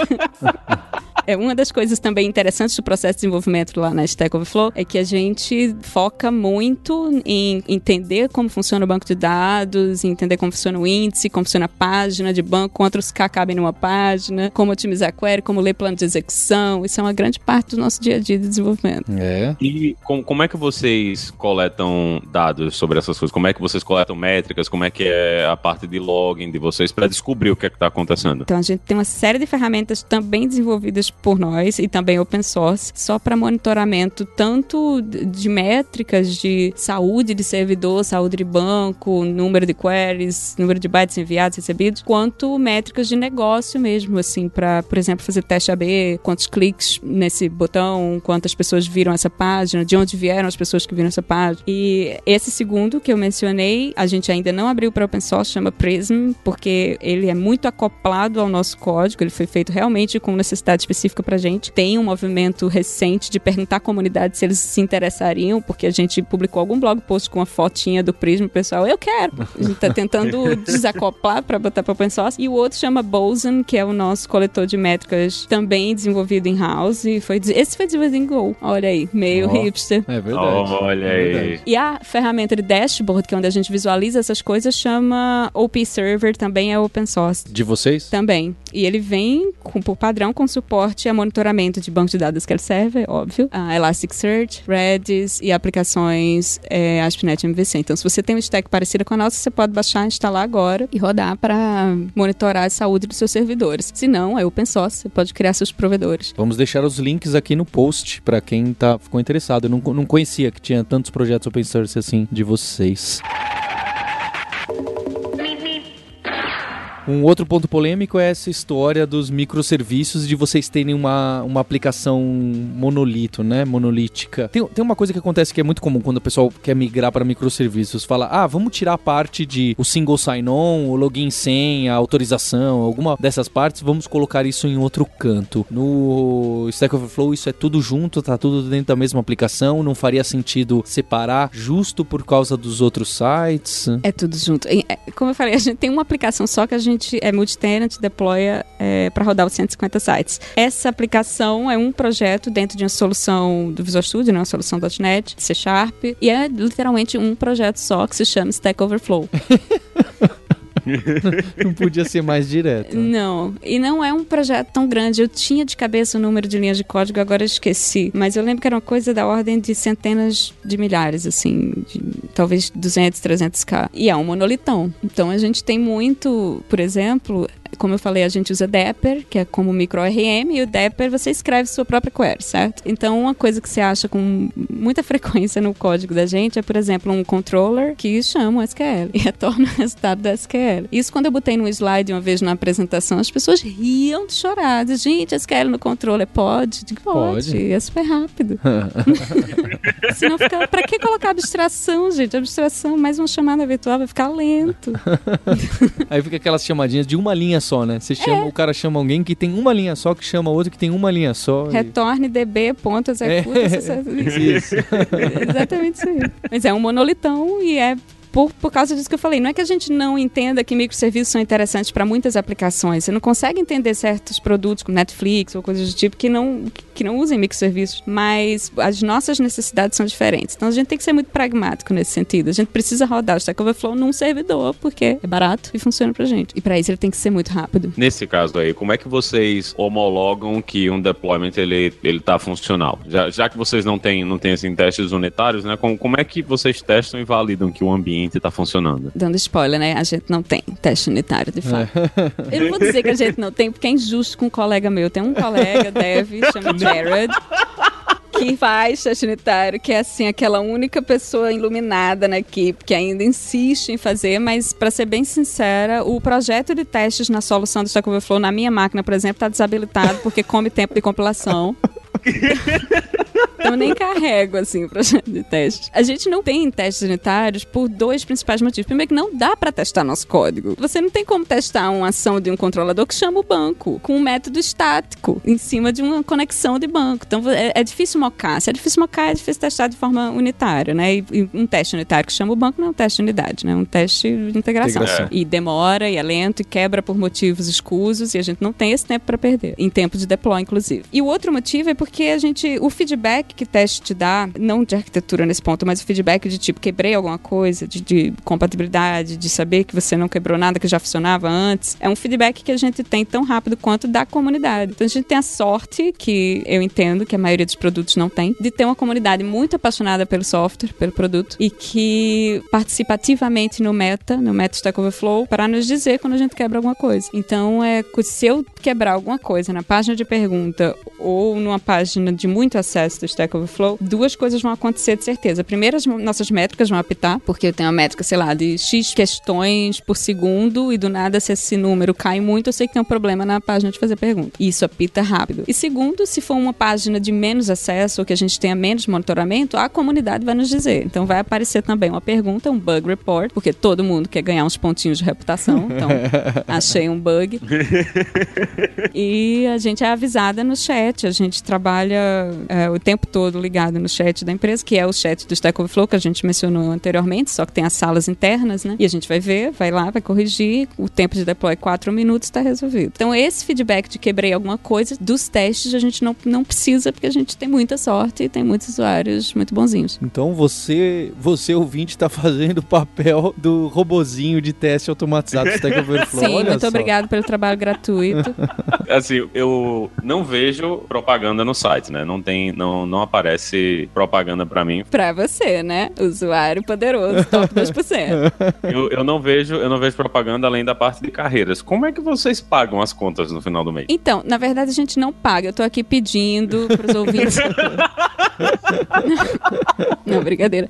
Speaker 2: É uma das coisas também interessantes do processo de desenvolvimento lá na Stack Overflow é que a gente foca muito em entender como funciona o banco de dados, entender como funciona o índice, como funciona a página de banco, quantos K cabem numa página, como otimizar a query, como ler plano de execução. Isso é uma grande parte do nosso dia a dia de desenvolvimento.
Speaker 1: É.
Speaker 3: E com- como é que vocês coletam dados sobre essas coisas? Como é que vocês coletam métricas? Como é que é a parte de login de vocês para descobrir o que é que tá acontecendo?
Speaker 2: Então a gente tem uma série de ferramentas também desenvolvidas por nós e também open source, só para monitoramento tanto de métricas de saúde de servidor, saúde de banco, número de queries, número de bytes enviados, recebidos, quanto métricas de negócio mesmo, assim, para, por exemplo, fazer teste AB, quantos cliques nesse botão, quantas pessoas viram essa página, de onde vieram as pessoas que viram essa página. E esse segundo que eu mencionei, a gente ainda não abriu para open source, chama Prism, porque ele é muito acoplado ao nosso código, ele foi feito realmente com necessidade específica pra gente. Tem um movimento recente de perguntar à comunidade se eles se interessariam, porque a gente publicou algum blog post com uma fotinha do Prism, o pessoal, eu quero. A gente tá tentando desacoplar para botar para open source. E o outro chama Boson, que é o nosso coletor de métricas também desenvolvido em house e foi esse foi desenvolvido em Go. Olha aí, meio
Speaker 1: Ó.
Speaker 2: hipster.
Speaker 1: É verdade.
Speaker 3: Olha
Speaker 1: É
Speaker 3: aí.
Speaker 2: E a ferramenta de dashboard, que é onde a gente visualiza essas coisas, chama OP Server, também é open source.
Speaker 1: De vocês?
Speaker 2: Também. E ele vem, com, por padrão, com suporte a monitoramento de banco de dados SQL Server, óbvio, a Elasticsearch, Redis e aplicações é, ASP.NET MVC. Então, se você tem uma stack parecida com a nossa, você pode baixar, instalar agora e rodar para monitorar a saúde dos seus servidores. Se não, é open source, você pode criar seus provedores.
Speaker 1: Vamos deixar os links aqui no post pra quem tá, ficou interessado. Eu não, não conhecia que tinha tantos projetos open source assim de vocês. Um outro ponto polêmico é essa história dos microserviços de vocês terem uma, uma aplicação monolito, né? Monolítica. Tem, tem uma coisa que acontece que é muito comum quando o pessoal quer migrar para microserviços. Fala, ah, vamos tirar a parte de o single sign-on, o login senha, a autorização, alguma dessas partes, vamos colocar isso em outro canto. No Stack Overflow isso é tudo junto, tá tudo dentro da mesma aplicação, não faria sentido separar justo por causa dos outros sites.
Speaker 2: É tudo junto. É, Como eu falei, a gente tem uma aplicação só que a gente é multi-tenant, deploya é, para rodar os 150 sites. Essa aplicação é um projeto dentro de uma solução do Visual Studio, né, uma solução .NET, C Sharp, e é literalmente um projeto só que se chama Stack Overflow.
Speaker 1: Não podia ser mais direto.
Speaker 2: Não, e não é um projeto tão grande. Eu tinha de cabeça o número de linhas de código, agora esqueci. Mas eu lembro que era uma coisa da ordem de centenas de milhares, assim, de, talvez 200, 300k. E é um monolitão. Então a gente tem muito, por exemplo, como eu falei, a gente usa Dapper, que é como micro RM, e o Dapper você escreve sua própria query, certo? Então, uma coisa que você acha com muita frequência no código da gente é, por exemplo, um controller que chama o SQL e retorna o resultado da SQL. Isso quando eu botei no slide uma vez na apresentação, as pessoas riam de chorar. Diz, gente, SQL no controller pode? Digo, pode.
Speaker 1: Pode.
Speaker 2: É super rápido. Senão fica, pra que colocar abstração, gente? Abstração, mais uma chamada virtual, vai ficar lento.
Speaker 1: Aí fica aquelas chamadinhas de uma linha só, né? Você chama, o cara chama alguém que tem uma linha só, que chama outro que tem uma linha só. e-
Speaker 2: Retorne DB, ponto, executa,
Speaker 1: É.
Speaker 2: sucesso.
Speaker 1: Isso.
Speaker 2: Exatamente isso aí. Mas é um monolitão e é por, por causa disso que eu falei. Não é que a gente não entenda que microserviços são interessantes para muitas aplicações. Você não consegue entender certos produtos, como Netflix ou coisas do tipo, que não, que não usem microserviços. Mas as nossas necessidades são diferentes. Então a gente tem que ser muito pragmático nesse sentido. A gente precisa rodar o Stack Overflow num servidor, porque é barato e funciona pra gente. E para isso ele tem que ser muito rápido.
Speaker 3: Nesse caso aí, como é que vocês homologam que um deployment ele, ele tá funcional? Já, já que vocês não têm, não têm assim, testes unitários, né? Como, como é que vocês testam e validam que o ambiente tá funcionando?
Speaker 2: Dando spoiler, né? A gente não tem teste unitário, de fato. Eu não vou dizer que a gente não tem, porque é injusto com um colega meu. Tem um colega, Dev, chama Jared. Que faz teste unitário, que é assim, aquela única pessoa iluminada na equipe que ainda insiste em fazer, mas para ser bem sincera, o projeto de testes na solução do Stack Overflow na minha máquina, por exemplo, está desabilitado porque come tempo de compilação. Então eu nem carrego, assim, o projeto de teste. A gente não tem testes unitários por dois principais motivos. Primeiro que não dá pra testar nosso código. Você não tem como testar uma ação de um controlador que chama o banco com um método estático em cima de uma conexão de banco. Então é, é difícil mocar. Se é difícil mocar, é difícil testar de forma unitária, né? E, e um teste unitário que chama o banco não é um teste de unidade, né? É um teste de integração.
Speaker 1: Integração.
Speaker 2: E demora, e é lento, e quebra por motivos escusos, e a gente não tem esse tempo pra perder. Em tempo de deploy, inclusive. E o outro motivo é porque a gente, o feedback que teste te dá, não de arquitetura nesse ponto, mas o feedback de tipo, quebrei alguma coisa, de, de compatibilidade, de saber que você não quebrou nada que já funcionava antes, é um feedback que a gente tem tão rápido quanto da comunidade. Então a gente tem a sorte, que eu entendo que a maioria dos produtos não tem, de ter uma comunidade muito apaixonada pelo software, pelo produto, e que participa ativamente no meta, no meta Stack Overflow, para nos dizer quando a gente quebra alguma coisa. Então, é, se eu quebrar alguma coisa na página de pergunta ou numa página de muito acesso do Stack Overflow, duas coisas vão acontecer de certeza. Primeiro, as nossas métricas vão apitar, porque eu tenho uma métrica, sei lá, de X questões por segundo e do nada, se esse número cai muito, eu sei que tem um problema na página de fazer pergunta. E isso apita rápido. E segundo, se for uma página de menos acesso ou que a gente tenha menos monitoramento, a comunidade vai nos dizer. Então vai aparecer também uma pergunta, um bug report, porque todo mundo quer ganhar uns pontinhos de reputação. Então, achei um bug. E a gente é avisada no chat. A gente trabalha é, o tempo todo ligado no chat da empresa, que é o chat do Stack Overflow, que a gente mencionou anteriormente, só que tem as salas internas, né? E a gente vai ver, vai lá, vai corrigir. O tempo de deploy é 4 minutos, está resolvido. Então, esse feedback de quebrei alguma coisa, dos testes, a gente não, não precisa, porque a gente tem muita sorte e tem muitos usuários muito bonzinhos.
Speaker 1: Então você, você ouvinte, tá fazendo o papel do robozinho de teste automatizado do Stack Overflow.
Speaker 2: Sim,
Speaker 1: Olha
Speaker 2: muito
Speaker 1: só.
Speaker 2: obrigado pelo trabalho gratuito.
Speaker 3: assim, eu não vejo propaganda no site, né? Não tem, não, não aparece propaganda pra mim.
Speaker 2: Pra você, né? Usuário poderoso, top 2%.
Speaker 3: Eu, eu não vejo, eu não vejo propaganda além da parte de carreiras. Como é que vocês pagam as contas no final do mês?
Speaker 2: Então, na verdade, a gente não paga. Eu tô aqui pedindo pros ouvintes. não, brincadeira.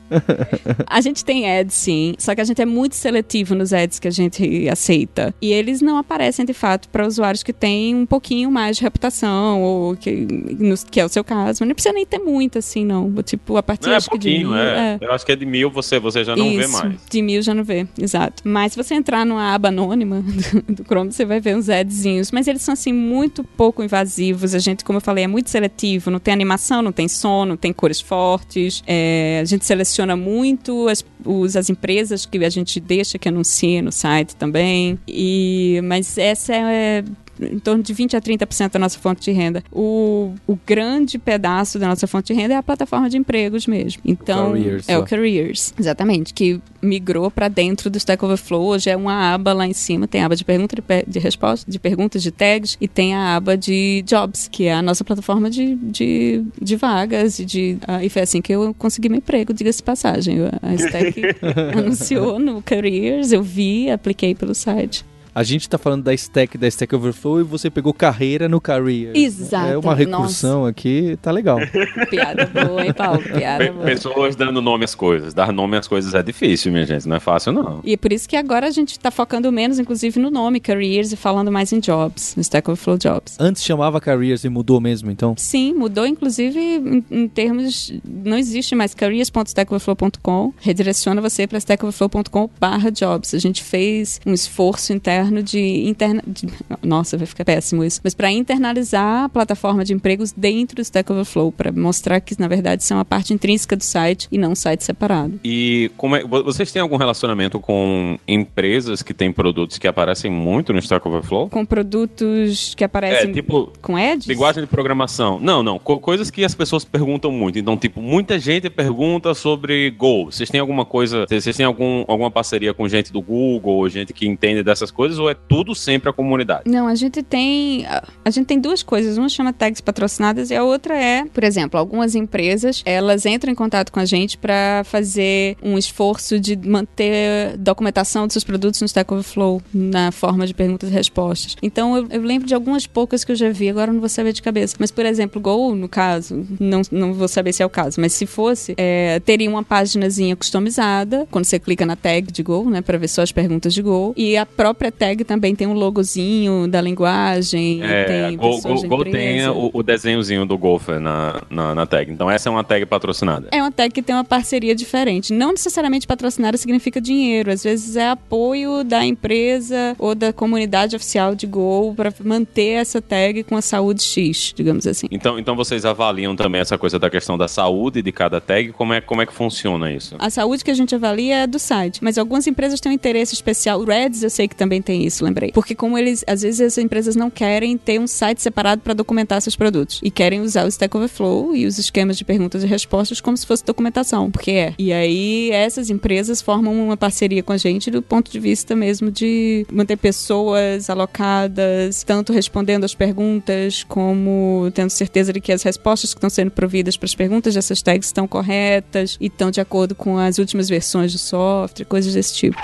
Speaker 2: A gente tem ads, sim, só que a gente é muito seletivo nos ads que a gente aceita. E eles não aparecem, de fato, para usuários que têm um pouquinho mais de reputação, ou que, no- que é o seu caso. Mas não precisa nem ter muito, assim, não. Tipo, a partir
Speaker 3: Não, é
Speaker 2: acho de
Speaker 3: pouquinho,
Speaker 2: mil,
Speaker 3: é.
Speaker 2: é.
Speaker 3: Eu acho que é de mil, você, você já não vê
Speaker 2: Isso,
Speaker 3: mais.
Speaker 2: De mil já não vê, exato. Mas se você entrar numa aba anônima do, do Chrome, você vai ver uns adzinhos. Mas eles são, assim, muito pouco invasivos. A gente, como eu falei, é muito seletivo. Não tem animação, não tem som, não tem cores fortes. É, a gente seleciona muito as, os, as empresas que a gente deixa que anunciem no site também. E, mas essa é em torno de 20 a 30% da nossa fonte de renda. O, o grande pedaço da nossa fonte de renda é a plataforma de empregos mesmo. Então,
Speaker 1: Careers,
Speaker 2: é o
Speaker 1: ó.
Speaker 2: Careers, exatamente, que migrou para dentro do Stack Overflow. Hoje é uma aba lá em cima, tem a aba de pergunta de, de resposta, de perguntas de tags e tem a aba de jobs, que é a nossa plataforma de, de, de vagas e de ah, e foi assim que eu consegui meu emprego, diga-se de passagem. A Stack anunciou no Careers, eu vi, apliquei pelo site.
Speaker 1: A gente tá falando da stack, da Stack Overflow e você pegou carreira no Career.
Speaker 2: Exato.
Speaker 1: É uma recursão aqui, tá legal.
Speaker 2: Piada boa, hein, Paulo? Piada boa.
Speaker 3: Pessoas dando nome às coisas. Dar nome às coisas é difícil, minha gente. Não é fácil, não.
Speaker 2: E é por isso que agora a gente tá focando menos, inclusive, no nome Careers e falando mais em jobs, no Stack Overflow Jobs.
Speaker 1: Antes chamava Careers e mudou mesmo, então?
Speaker 2: Sim, mudou, inclusive, em, em termos. Não existe mais careers.stackoverflow.com. Redireciona você para stackoverflow.com/barra jobs. A gente fez um esforço interno de, interna, de- Nossa, vai ficar péssimo isso. Mas para internalizar a plataforma de empregos dentro do Stack Overflow, para mostrar que, na verdade, são a parte intrínseca do site e não um site separado.
Speaker 3: E como é, vo- vocês têm algum relacionamento com empresas que têm produtos que aparecem muito no Stack Overflow?
Speaker 2: Com produtos que
Speaker 3: É,
Speaker 2: aparecem
Speaker 3: tipo,
Speaker 2: com ads?
Speaker 3: linguagem de programação. Não, não. co- coisas que as pessoas perguntam muito. Então, tipo, muita gente pergunta sobre Go. Vocês têm alguma coisa, vocês têm algum, alguma parceria com gente do Google, gente que entende dessas coisas, ou é tudo sempre a comunidade?
Speaker 2: Não, a gente tem a- gente tem duas coisas. Uma chama tags patrocinadas e a outra é, por exemplo, algumas empresas elas entram em contato com a gente para fazer um esforço de manter documentação dos seus produtos no Stack Overflow na forma de perguntas e respostas. Então eu, eu lembro de algumas poucas que eu já vi. Agora não vou saber de cabeça. Mas por exemplo, Go no caso, não, não vou saber se é o caso. Mas se fosse, é, teria uma paginazinha customizada quando você clica na tag de Go, né, para ver só as perguntas de Go. E a própria tag também tem um logozinho da linguagem.
Speaker 3: É,
Speaker 2: tem
Speaker 3: Go, Go, Go tem o, o desenhozinho do Golfer na, na, na tag. Então, essa é uma tag patrocinada.
Speaker 2: É uma tag que tem uma parceria diferente. Não necessariamente patrocinada significa dinheiro. Às vezes é apoio da empresa ou da comunidade oficial de Go para manter essa tag com a saúde X, digamos assim.
Speaker 3: Então, então vocês avaliam também essa coisa da questão da saúde de cada tag? Como é, como é que funciona isso?
Speaker 2: A saúde que a gente avalia é do site, mas algumas empresas têm um interesse especial. O Reds eu sei que também tem isso, lembrei. Porque como eles, às vezes as empresas não querem ter um site separado para documentar seus produtos e querem usar o Stack Overflow e os esquemas de perguntas e respostas como se fosse documentação, porque é. E aí essas empresas formam uma parceria com a gente do ponto de vista mesmo de manter pessoas alocadas, tanto respondendo as perguntas como tendo certeza de que as respostas que estão sendo providas para as perguntas dessas tags estão corretas e estão de acordo com as últimas versões do software, coisas desse tipo.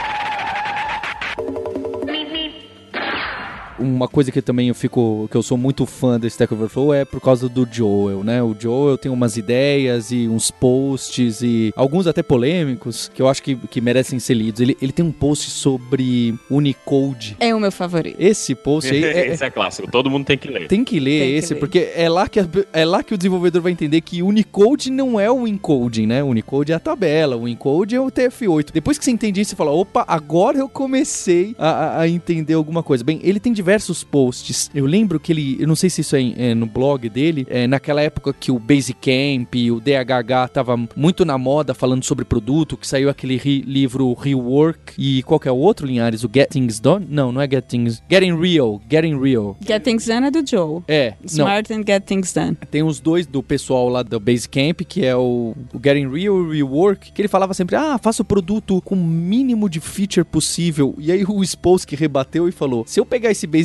Speaker 1: Uma coisa que também eu fico, que eu sou muito fã do Stack Overflow é por causa do Joel, né? O Joel tem umas ideias e uns posts e alguns até polêmicos que eu acho que, que merecem ser lidos. Ele, ele tem um post sobre Unicode.
Speaker 2: É o meu favorito.
Speaker 1: Esse post aí é,
Speaker 3: Esse é clássico, todo mundo tem que ler.
Speaker 1: Tem que ler
Speaker 2: Tem que
Speaker 1: esse,
Speaker 2: ler.
Speaker 1: porque é lá, que, a- é lá que o desenvolvedor vai entender que Unicode não é o encoding, né? O Unicode é a tabela, o encode é o TF8. Depois que você entende isso, você fala, opa, agora eu comecei a, a- a entender alguma coisa. Bem, ele tem diversos posts. Eu lembro que ele, eu não sei se isso é, é no blog dele, é naquela época que o Basecamp e o DHH tava muito na moda falando sobre produto, que saiu aquele ri- livro Rework e qual que é o outro, Linhares? O Get Things Done? Não, não é Get Things... Getting Real, Getting Real.
Speaker 2: Get Things Done é do Joe.
Speaker 1: É, não,
Speaker 2: Smart and Get Things Done.
Speaker 1: tem os dois do pessoal lá do Basecamp, que é o, o Getting Real e o Rework, que ele falava sempre, ah, faça o produto com o mínimo de feature possível. E aí o Spolsky rebateu e falou, se eu pegar esse Basecamp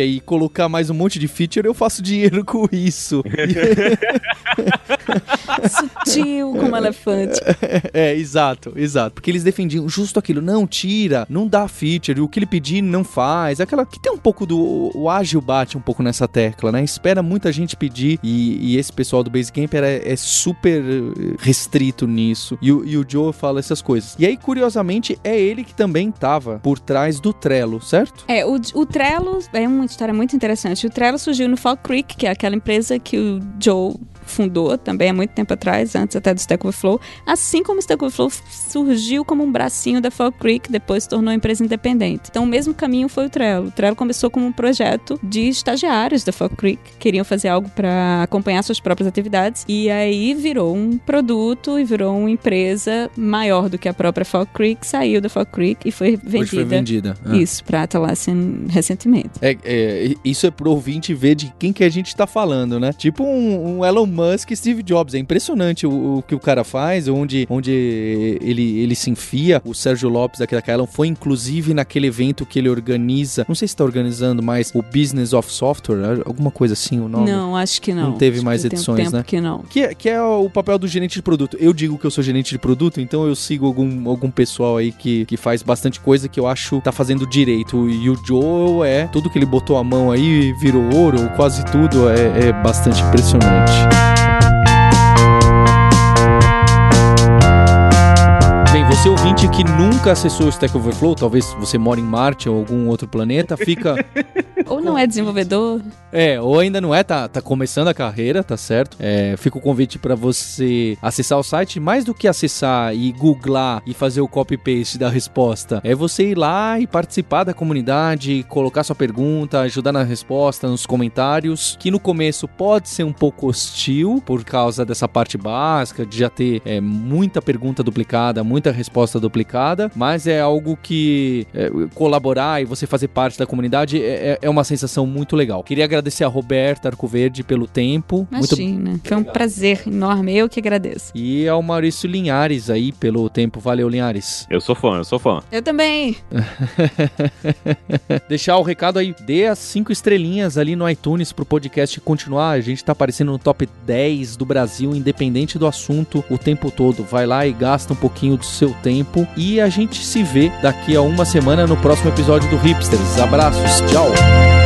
Speaker 1: aí e colocar mais um monte de feature, eu faço dinheiro com isso.
Speaker 2: Sutil como elefante.
Speaker 1: é, exato, exato. Porque eles defendiam justo aquilo. Não, tira, não dá feature, o que ele pedir não faz. Aquela que tem um pouco do. O ágil bate um pouco nessa tecla, né? Espera muita gente pedir e, e esse pessoal do Basecamp era, é super restrito nisso. E, e, o Joe fala essas coisas. E aí, curiosamente, é ele que também tava por trás do Trello, certo?
Speaker 2: É, o, o Trello é uma história muito interessante. O Trello surgiu no Fall Creek, que é aquela empresa que o Joe fundou também há muito tempo atrás, antes até do Stack Overflow, assim como o Stack Overflow surgiu como um bracinho da Fall Creek, depois se tornou empresa independente. Então o mesmo caminho foi o Trello. O Trello começou como um projeto de estagiários da Fall Creek, queriam fazer algo para acompanhar suas próprias atividades e aí virou um produto e virou uma empresa maior do que a própria Fall Creek, saiu da Fall Creek e foi vendida. Hoje
Speaker 1: foi vendida.
Speaker 2: Ah. Isso, para Atlassian recentemente.
Speaker 1: É, é, isso é pro ouvinte ver de quem que a gente tá falando, né? Tipo um, um Elon Musk e Steve Jobs. É impressionante o, o, que o cara faz, onde, onde ele, ele se enfia. O Sérgio Lopes daquela Kylan foi inclusive naquele evento que ele organiza. Não sei se está organizando mais o Business of Software, alguma coisa assim o nome.
Speaker 2: Não, acho que não.
Speaker 1: Não teve
Speaker 2: acho
Speaker 1: mais edições, né?
Speaker 2: Que não.
Speaker 1: Que, que é o papel do gerente de produto. Eu digo que eu sou gerente de produto, então eu sigo algum, algum pessoal aí que, que faz bastante coisa que eu acho tá fazendo direito. E o Joe é tudo que ele botou a mão aí virou ouro, quase tudo é, é bastante impressionante. Você ouvinte que nunca acessou o Stack Overflow, talvez você mora em Marte ou algum outro planeta, fica.
Speaker 2: ou não é desenvolvedor.
Speaker 1: É, ou ainda não é, tá, tá começando a carreira, tá certo? É, fica o convite para você acessar o site, mais do que acessar e googlar e fazer o copy-paste da resposta, é você ir lá e participar da comunidade, colocar sua pergunta, ajudar na resposta, nos comentários, que no começo pode ser um pouco hostil por causa dessa parte básica, de já ter é, muita pergunta duplicada, muita resposta duplicada, mas é algo que é, colaborar e você fazer parte da comunidade é, é, é uma sensação muito legal. Queria agradecer a Roberta Arcoverde pelo tempo.
Speaker 2: Imagina, muito... foi um prazer enorme, eu que agradeço.
Speaker 1: E ao Maurício Linhares aí pelo tempo. Valeu, Linhares.
Speaker 3: Eu sou fã, eu sou fã.
Speaker 2: Eu também.
Speaker 1: Deixar o recado aí, dê as cinco estrelinhas ali no iTunes pro podcast continuar. A gente tá aparecendo no top 10 do Brasil, independente do assunto, o tempo todo. Vai lá e gasta um pouquinho do seu tempo. E a gente se vê daqui a uma semana no próximo episódio do Hipsters. Abraços, tchau!